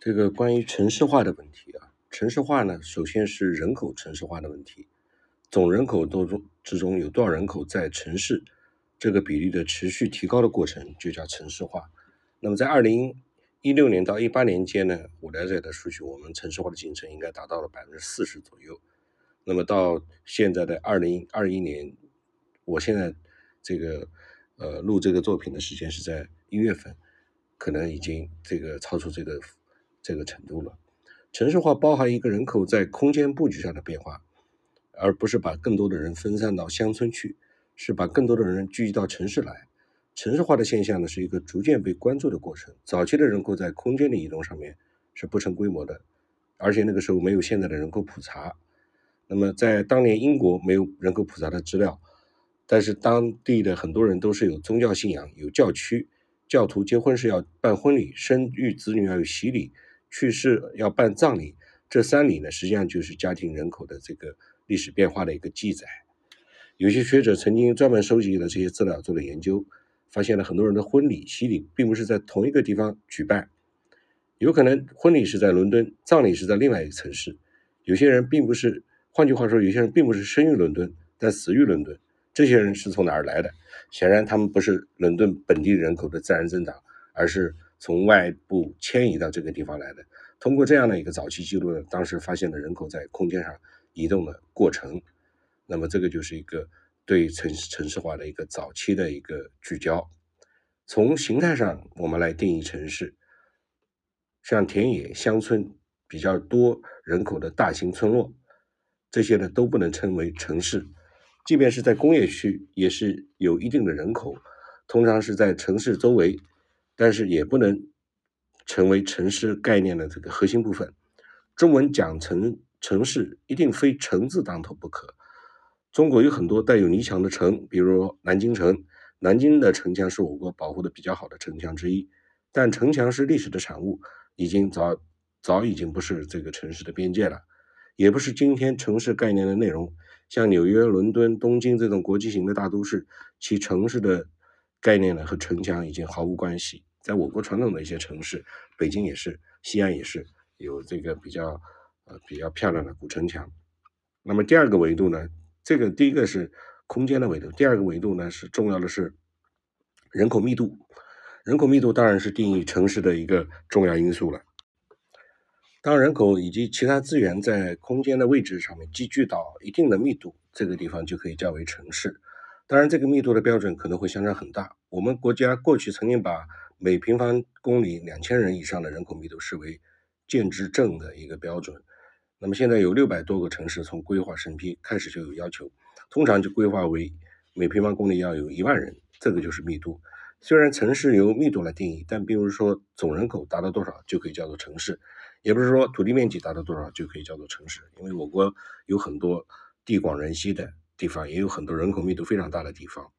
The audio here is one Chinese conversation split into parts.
这个关于城市化的问题啊，城市化呢，首先是人口城市化的问题，总人口当中之中有多少人口在城市，这个比例的持续提高的过程就叫城市化。那么在二零一六年到一八年间呢，我了解的数据，我们城市化的进程应该达到了百分之四十左右。那么到现在的二零二一年，我现在这个呃录这个作品的时间是在一月份，可能已经这个超出这个。这个程度了，城市化包含一个人口在空间布局上的变化，而不是把更多的人分散到乡村去，是把更多的人聚集到城市来。城市化的现象呢，是一个逐渐被关注的过程。早期的人口在空间的移动上面是不成规模的，而且那个时候没有现在的人口普查。那么在当年英国没有人口普查的资料，但是当地的很多人都是有宗教信仰，有教区，教徒结婚是要办婚礼，生育子女要有洗礼。去世要办葬礼，这三礼呢，实际上就是家庭人口的这个历史变化的一个记载。有些学者曾经专门收集了这些资料做了研究，发现了很多人的婚礼、洗礼并不是在同一个地方举办，有可能婚礼是在伦敦，葬礼是在另外一个城市。有些人并不是，换句话说，有些人并不是生于伦敦，但死于伦敦。这些人是从哪儿来的？显然，他们不是伦敦本地人口的自然增长，而是。从外部迁移到这个地方来的，通过这样的一个早期记录呢，当时发现了人口在空间上移动的过程，那么这个就是一个对城城市化的一个早期的一个聚焦。从形态上，我们来定义城市，像田野、乡村比较多人口的大型村落，这些呢都不能称为城市，即便是在工业区，也是有一定的人口，通常是在城市周围。但是也不能成为城市概念的这个核心部分。中文讲城城市，一定非城字当头不可。中国有很多带有泥墙的城，比如南京城。南京的城墙是我国保护的比较好的城墙之一。但城墙是历史的产物，已经早早已经不是这个城市的边界了，也不是今天城市概念的内容。像纽约、伦敦、东京这种国际型的大都市，其城市的概念呢和城墙已经毫无关系。在我国传统的一些城市，北京也是，西安也是有这个比较呃比较漂亮的古城墙。那么第二个维度呢，这个第一个是空间的维度，第二个维度呢是重要的是人口密度。人口密度当然是定义城市的一个重要因素了。当人口以及其他资源在空间的位置上面集聚到一定的密度，这个地方就可以叫为城市。当然，这个密度的标准可能会相差很大。我们国家过去曾经把每平方公里两千人以上的人口密度视为建制镇的一个标准，那么现在有六百多个城市从规划审批开始就有要求，通常就规划为每平方公里要有一万人，这个就是密度。虽然城市由密度来定义，但并不是说总人口达到多少就可以叫做城市，也不是说土地面积达到多少就可以叫做城市，因为我国有很多地广人稀的地方，也有很多人口密度非常大的地方，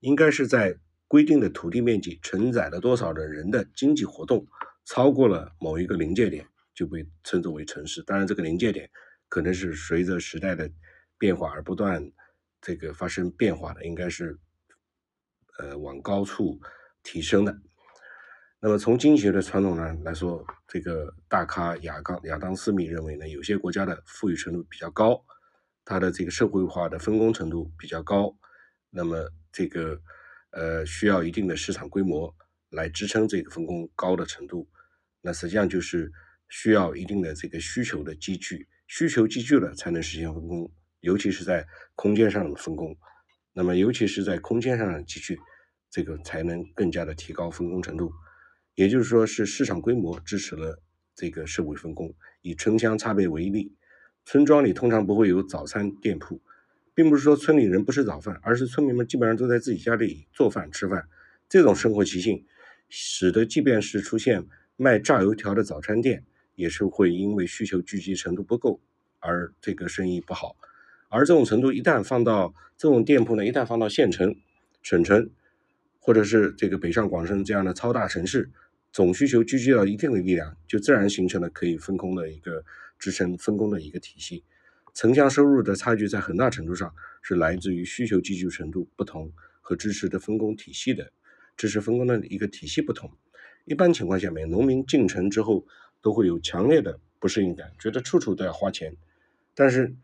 应该是在。规定的土地面积承载了多少的人的经济活动，超过了某一个临界点，就被称作为城市。当然，这个临界点可能是随着时代的变化而不断这个发生变化的，应该是呃往高处提升的。那么从经济学的传统呢来说，这个大咖亚当亚当斯密认为呢，有些国家的富裕程度比较高，它的这个社会化的分工程度比较高，那么这个。呃，需要一定的市场规模来支撑这个分工高的程度，那实际上就是需要一定的这个需求的积聚，需求积聚了才能实现分工，尤其是在空间上的分工，那么尤其是在空间上的积聚，这个才能更加的提高分工程度。也就是说，是市场规模支持了这个社会分工。以城乡差别为例，村庄里通常不会有早餐店铺。并不是说村里人不吃早饭，而是村民们基本上都在自己家里做饭吃饭。这种生活习性，使得即便是出现卖炸油条的早餐店，也是会因为需求聚集程度不够而这个生意不好。而这种程度一旦放到这种店铺呢，一旦放到县城、省城，或者是这个北上广深这样的超大城市，总需求聚集到一定的力量，就自然形成了可以分工的一个支撑分工的一个体系。城乡收入的差距在很大程度上是来自于需求集聚程度不同和支持的分工体系的支持分工的一个体系不同。一般情况下面，农民进城之后都会有强烈的不适应感，觉得处处都要花钱。但是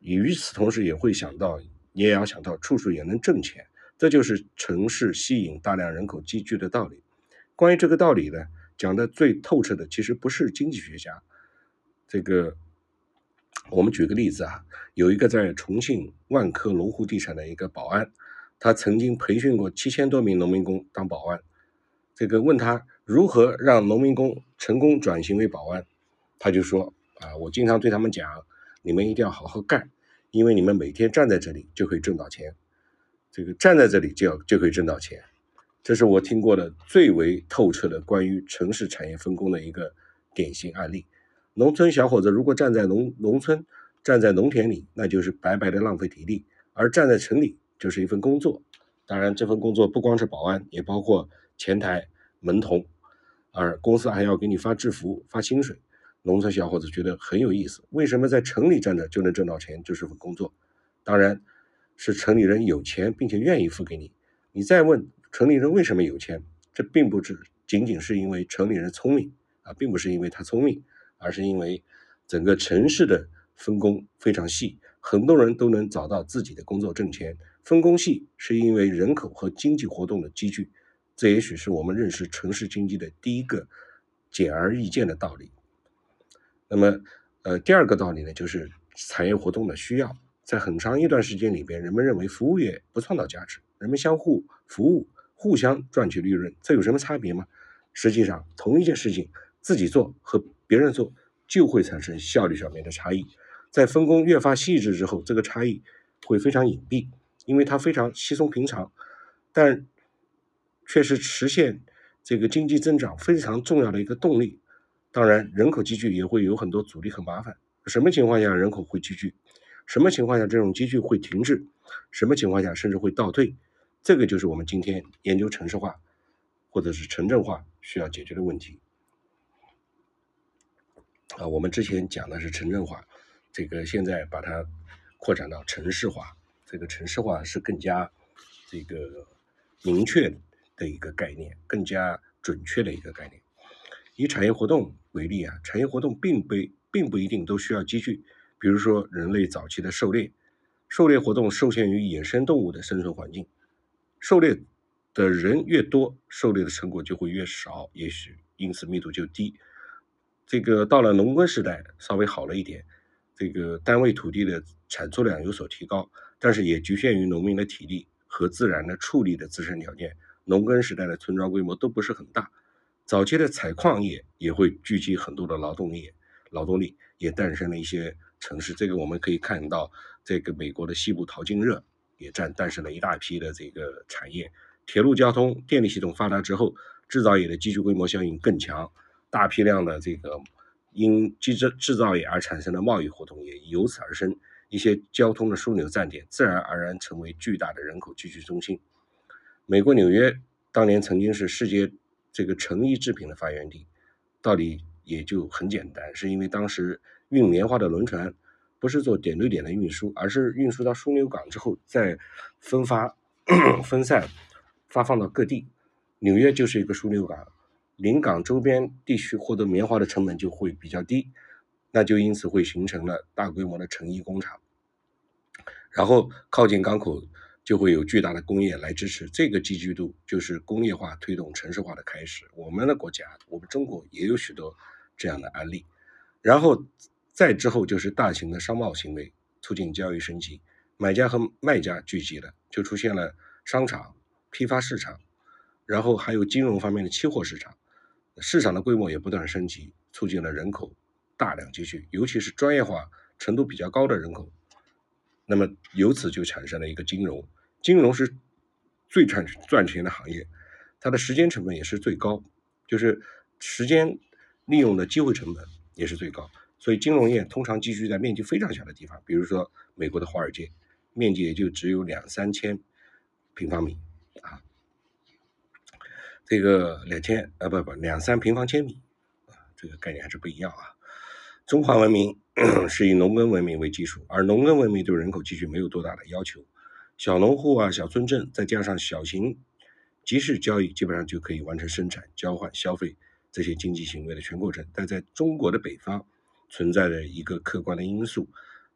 与此同时，也会想到，你也要想到，处处也能挣钱。这就是城市吸引大量人口集聚的道理。关于这个道理呢，讲的最透彻的，其实不是经济学家。这个，我们举个例子啊，有一个在重庆万科龙湖地产的一个保安，他曾经培训过七千多名农民工当保安。这个问他如何让农民工成功转型为保安，他就说啊，我经常对他们讲，你们一定要好好干，因为你们每天站在这里就可以挣到钱。这个站在这里就要就可以挣到钱，这是我听过的最为透彻的关于城市产业分工的一个典型案例。农村小伙子如果站在农农村，站在农田里，那就是白白的浪费体力；而站在城里，就是一份工作。当然，这份工作不光是保安，也包括前台、门童，而公司还要给你发制服、发薪水。农村小伙子觉得很有意思，为什么在城里站着就能挣到钱，就是份工作？当然。是城里人有钱，并且愿意付给你。你再问城里人为什么有钱，这并不只仅仅是因为城里人聪明啊，并不是因为他聪明，而是因为整个城市的分工非常细，很多人都能找到自己的工作挣钱。分工细是因为人口和经济活动的积聚，这也许是我们认识城市经济的第一个简而易见的道理。那么，呃，第二个道理呢，就是产业活动的需要。在很长一段时间里边，人们认为服务业不创造价值，人们相互服务，互相赚取利润，这有什么差别吗？实际上，同一件事情自己做和别人做就会产生效率上面的差异。在分工越发细致之后，这个差异会非常隐蔽，因为它非常稀松平常，但却是实现这个经济增长非常重要的一个动力。当然，人口集聚也会有很多阻力和麻烦。什么情况下人口会集聚？什么情况下这种集聚会停滞？什么情况下甚至会倒退？这个就是我们今天研究城市化或者是城镇化需要解决的问题。啊，我们之前讲的是城镇化，这个现在把它扩展到城市化。这个城市化是更加这个明确的一个概念，更加准确的一个概念。以产业活动为例啊，产业活动并不并不一定都需要集聚。比如说，人类早期的狩猎，狩猎活动受限于野生动物的生存环境，狩猎的人越多，狩猎的成果就会越少，也许因此密度就低。这个到了农耕时代，稍微好了一点，这个单位土地的产出量有所提高，但是也局限于农民的体力和自然的处理的自身条件。农耕时代的村庄规模都不是很大，早期的采矿业也会聚集很多的劳动力，劳动力也诞生了一些。城市，这个我们可以看到，这个美国的西部淘金热也诞诞生了一大批的这个产业。铁路交通、电力系统发达之后，制造业的集聚规模效应更强，大批量的这个因机制制造业而产生的贸易活动也由此而生。一些交通的枢纽站点自然而然成为巨大的人口聚集中心。美国纽约当年曾经是世界这个成衣制品的发源地，道理也就很简单，是因为当时。运棉花的轮船不是做点对点的运输，而是运输到枢纽港之后再分发、分散、发放到各地。纽约就是一个枢纽港，临港周边地区获得棉花的成本就会比较低，那就因此会形成了大规模的成衣工厂。然后靠近港口就会有巨大的工业来支持，这个集聚度就是工业化推动城市化的开始。我们的国家，我们中国也有许多这样的案例，然后。再之后就是大型的商贸行为，促进交易升级，买家和卖家聚集了，就出现了商场、批发市场，然后还有金融方面的期货市场，市场的规模也不断升级，促进了人口大量集聚，尤其是专业化程度比较高的人口，那么由此就产生了一个金融，金融是最赚赚钱的行业，它的时间成本也是最高，就是时间利用的机会成本也是最高。所以金融业通常集聚在面积非常小的地方，比如说美国的华尔街，面积也就只有两三千平方米啊，这个两千啊不不两三平方千米啊，这个概念还是不一样啊。中华文明 是以农耕文明为基础，而农耕文明对人口集聚没有多大的要求，小农户啊、小村镇，再加上小型集市交易，基本上就可以完成生产、交换、消费，这些经济行为的全过程，但在中国的北方存在着一个客观的因素，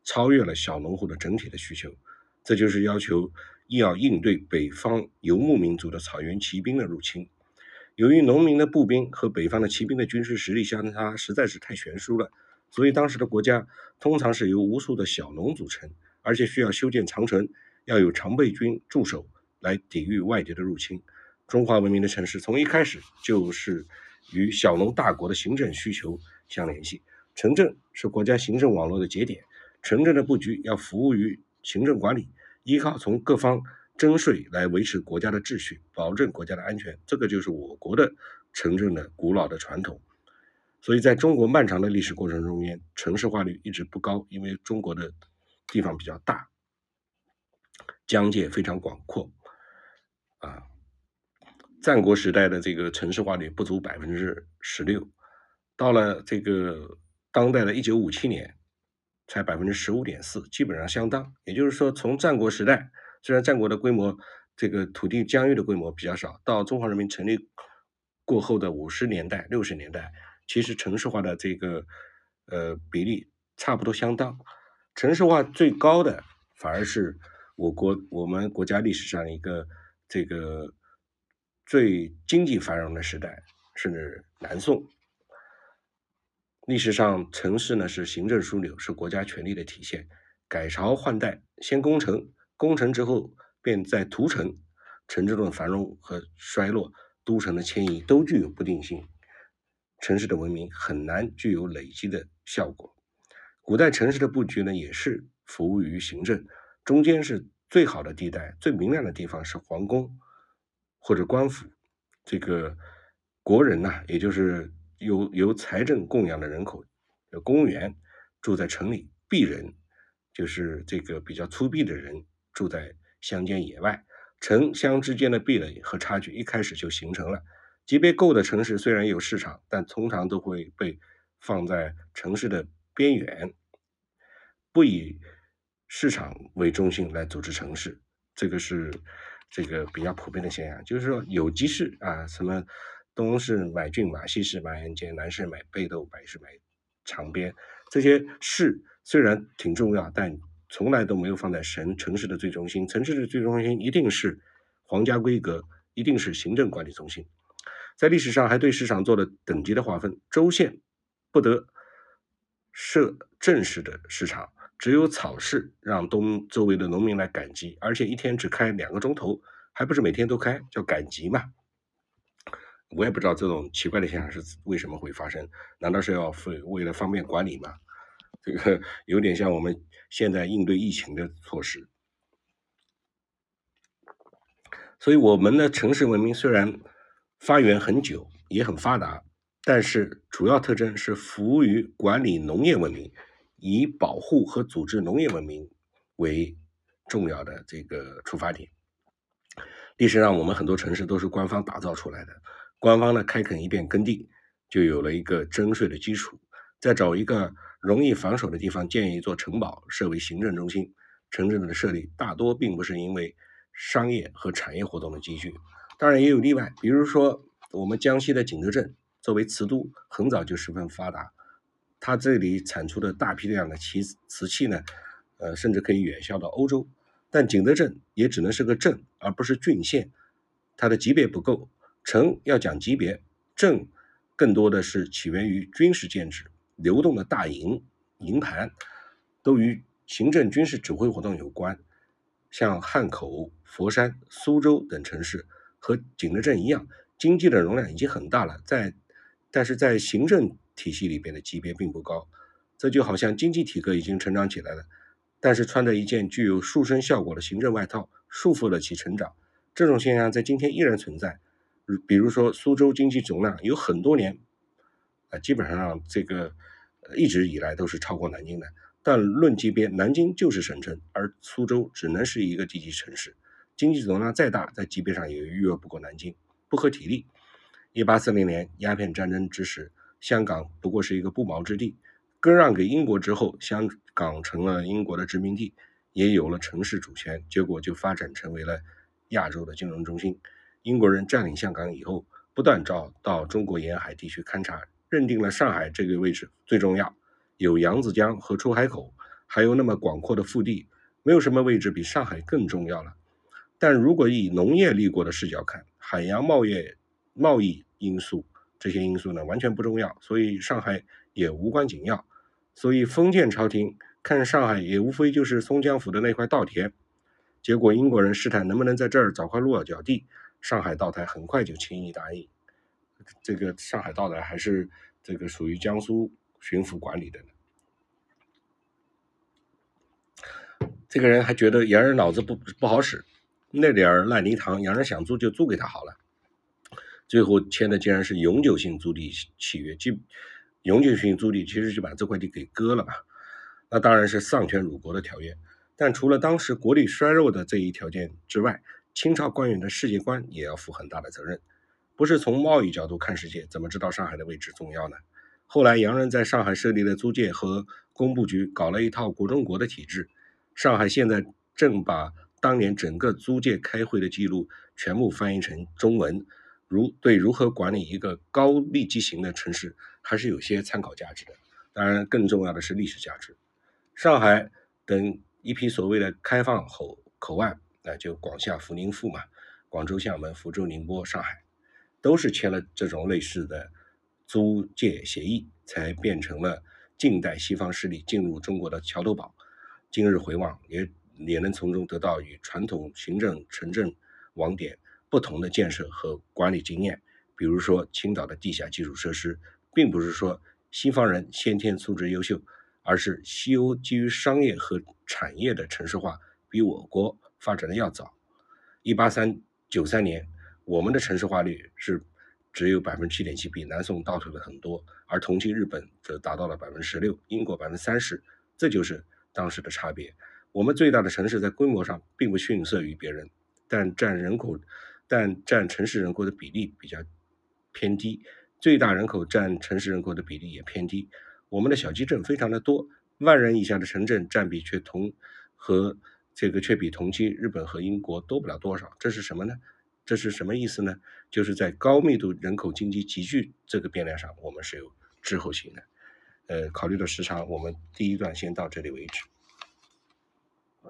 超越了小农户的整体的需求，这就是要求要应对北方游牧民族的草原骑兵的入侵。由于农民的步兵和北方的骑兵的军事实力相差实在是太悬殊了，所以当时的国家通常是由无数的小农组成，而且需要修建长城，要有常备军驻守来抵御外敌的入侵。中华文明的城市从一开始就是与小农大国的行政需求相联系。城镇是国家行政网络的节点，城镇的布局要服务于行政管理，依靠从各方征税来维持国家的秩序，保证国家的安全。这个就是我国的城镇的古老的传统。所以，在中国漫长的历史过程中间，城市化率一直不高，因为中国的地方比较大，疆界非常广阔，啊。战国时代的这个城市化率不足百分之十六，到了这个当代的一九五七年，才百分之十五点四，基本上相当。也就是说，从战国时代，虽然战国的规模这个土地疆域的规模比较少，到中华人民成立过后的五十年代、六十年代，其实城市化的这个呃比例差不多相当。城市化最高的反而是我国我们国家历史上一个这个。最经济繁荣的时代是南宋。历史上，城市呢是行政枢纽，是国家权力的体现。改朝换代，先攻城，攻城之后便在屠城。城镇的繁荣和衰落，都城的迁移都具有不定性。城市的文明很难具有累积的效果。古代城市的布局呢，也是服务于行政。中间是最好的地带，最明亮的地方是皇宫。或者官府，这个国人呐，也就是由由财政供养的人口，有公务员住在城里，鄙人就是这个比较粗鄙的人住在乡间野外，城乡之间的壁垒和差距一开始就形成了。级别够的城市虽然有市场，但通常都会被放在城市的边缘，不以市场为中心来组织城市，这个是。这个比较普遍的现象，就是说有集市啊，什么东市买骏马，西市买鞍鞯，南市买被斗，北市买长鞭，这些市虽然挺重要，但从来都没有放在城城市的最中心。城市的最中心一定是皇家规格，一定是行政管理中心。在历史上还对市场做了等级的划分，州县不得设正式的市场。只有草市让东周围的农民来赶集，而且一天只开两个钟头，还不是每天都开，叫赶集嘛。我也不知道这种奇怪的现象是为什么会发生，难道是要为为了方便管理吗？这个有点像我们现在应对疫情的措施。所以，我们的城市文明虽然发源很久，也很发达，但是主要特征是服务于管理农业文明。以保护和组织农业文明为重要的这个出发点。历史上，我们很多城市都是官方打造出来的。官方呢，开垦一片耕地，就有了一个征税的基础。再找一个容易防守的地方，建一座城堡，设为行政中心。城镇的设立大多并不是因为商业和产业活动的积聚，当然也有例外。比如说，我们江西的景德镇作为瓷都，很早就十分发达。它这里产出的大批量的瓷瓷器呢，呃，甚至可以远销到欧洲。但景德镇也只能是个镇，而不是郡县，它的级别不够。城要讲级别，镇更多的是起源于军事建制，流动的大营营盘都与行政军事指挥活动有关。像汉口、佛山、苏州等城市和景德镇一样，经济的容量已经很大了，在但是在行政。体系里边的级别并不高，这就好像经济体格已经成长起来了，但是穿着一件具有塑身效果的行政外套，束缚了其成长。这种现象在今天依然存在。比如说，苏州经济总量有很多年，啊，基本上这个一直以来都是超过南京的。但论级别，南京就是省城，而苏州只能是一个地级城市。经济总量再大，在级别上也逾越不过南京，不合体力。一八四零年鸦片战争之时。香港不过是一个不毛之地，割让给英国之后，香港成了英国的殖民地，也有了城市主权，结果就发展成为了亚洲的金融中心。英国人占领香港以后，不断找到中国沿海地区勘察，认定了上海这个位置最重要，有扬子江和出海口，还有那么广阔的腹地，没有什么位置比上海更重要了。但如果以农业立国的视角看，海洋贸易贸易因素这些因素呢，完全不重要，所以上海也无关紧要。所以封建朝廷看上海也无非就是松江府的那块稻田。结果英国人试探能不能在这儿找块落脚地，上海道台很快就轻易答应。这个上海道台还是这个属于江苏巡抚管理的呢。这个人还觉得洋人脑子不不好使，那点烂泥塘，洋人想租就租给他好了。最后签的竟然是永久性租地契约，即。永久性租地其实就把这块地给割了吧，那当然是丧权辱国的条约。但除了当时国力衰弱的这一条件之外，清朝官员的世界观也要负很大的责任。不是从贸易角度看世界，怎么知道上海的位置重要呢？后来洋人在上海设立了租界和工部局，搞了一套国中国的体制。上海现在正把当年整个租界开会的记录全部翻译成中文。如对如何管理一个高密集型的城市，还是有些参考价值的。当然，更重要的是历史价值。上海等一批所谓的开放口口岸，那就广厦、福宁富嘛，广州、厦门、福州、宁波、上海，都是签了这种类似的租借协议，才变成了近代西方势力进入中国的桥头堡。今日回望，也也能从中得到与传统行政城镇网点。不同的建设和管理经验，比如说青岛的地下基础设施，并不是说西方人先天素质优秀，而是西欧基于商业和产业的城市化比我国发展的要早。一八三九三年，我们的城市化率是只有百分之七点七，比南宋倒退了很多，而同期日本则达到了百分之十六，英国百分之三十，这就是当时的差别。我们最大的城市在规模上并不逊色于别人，但占人口。但占城市人口的比例比较偏低，最大人口占城市人口的比例也偏低。我们的小基镇非常的多，万人以下的城镇占比却同和这个却比同期日本和英国多不了多少。这是什么呢？这是什么意思呢？就是在高密度人口经济集聚这个变量上，我们是有滞后性的。呃，考虑到时长，我们第一段先到这里为止。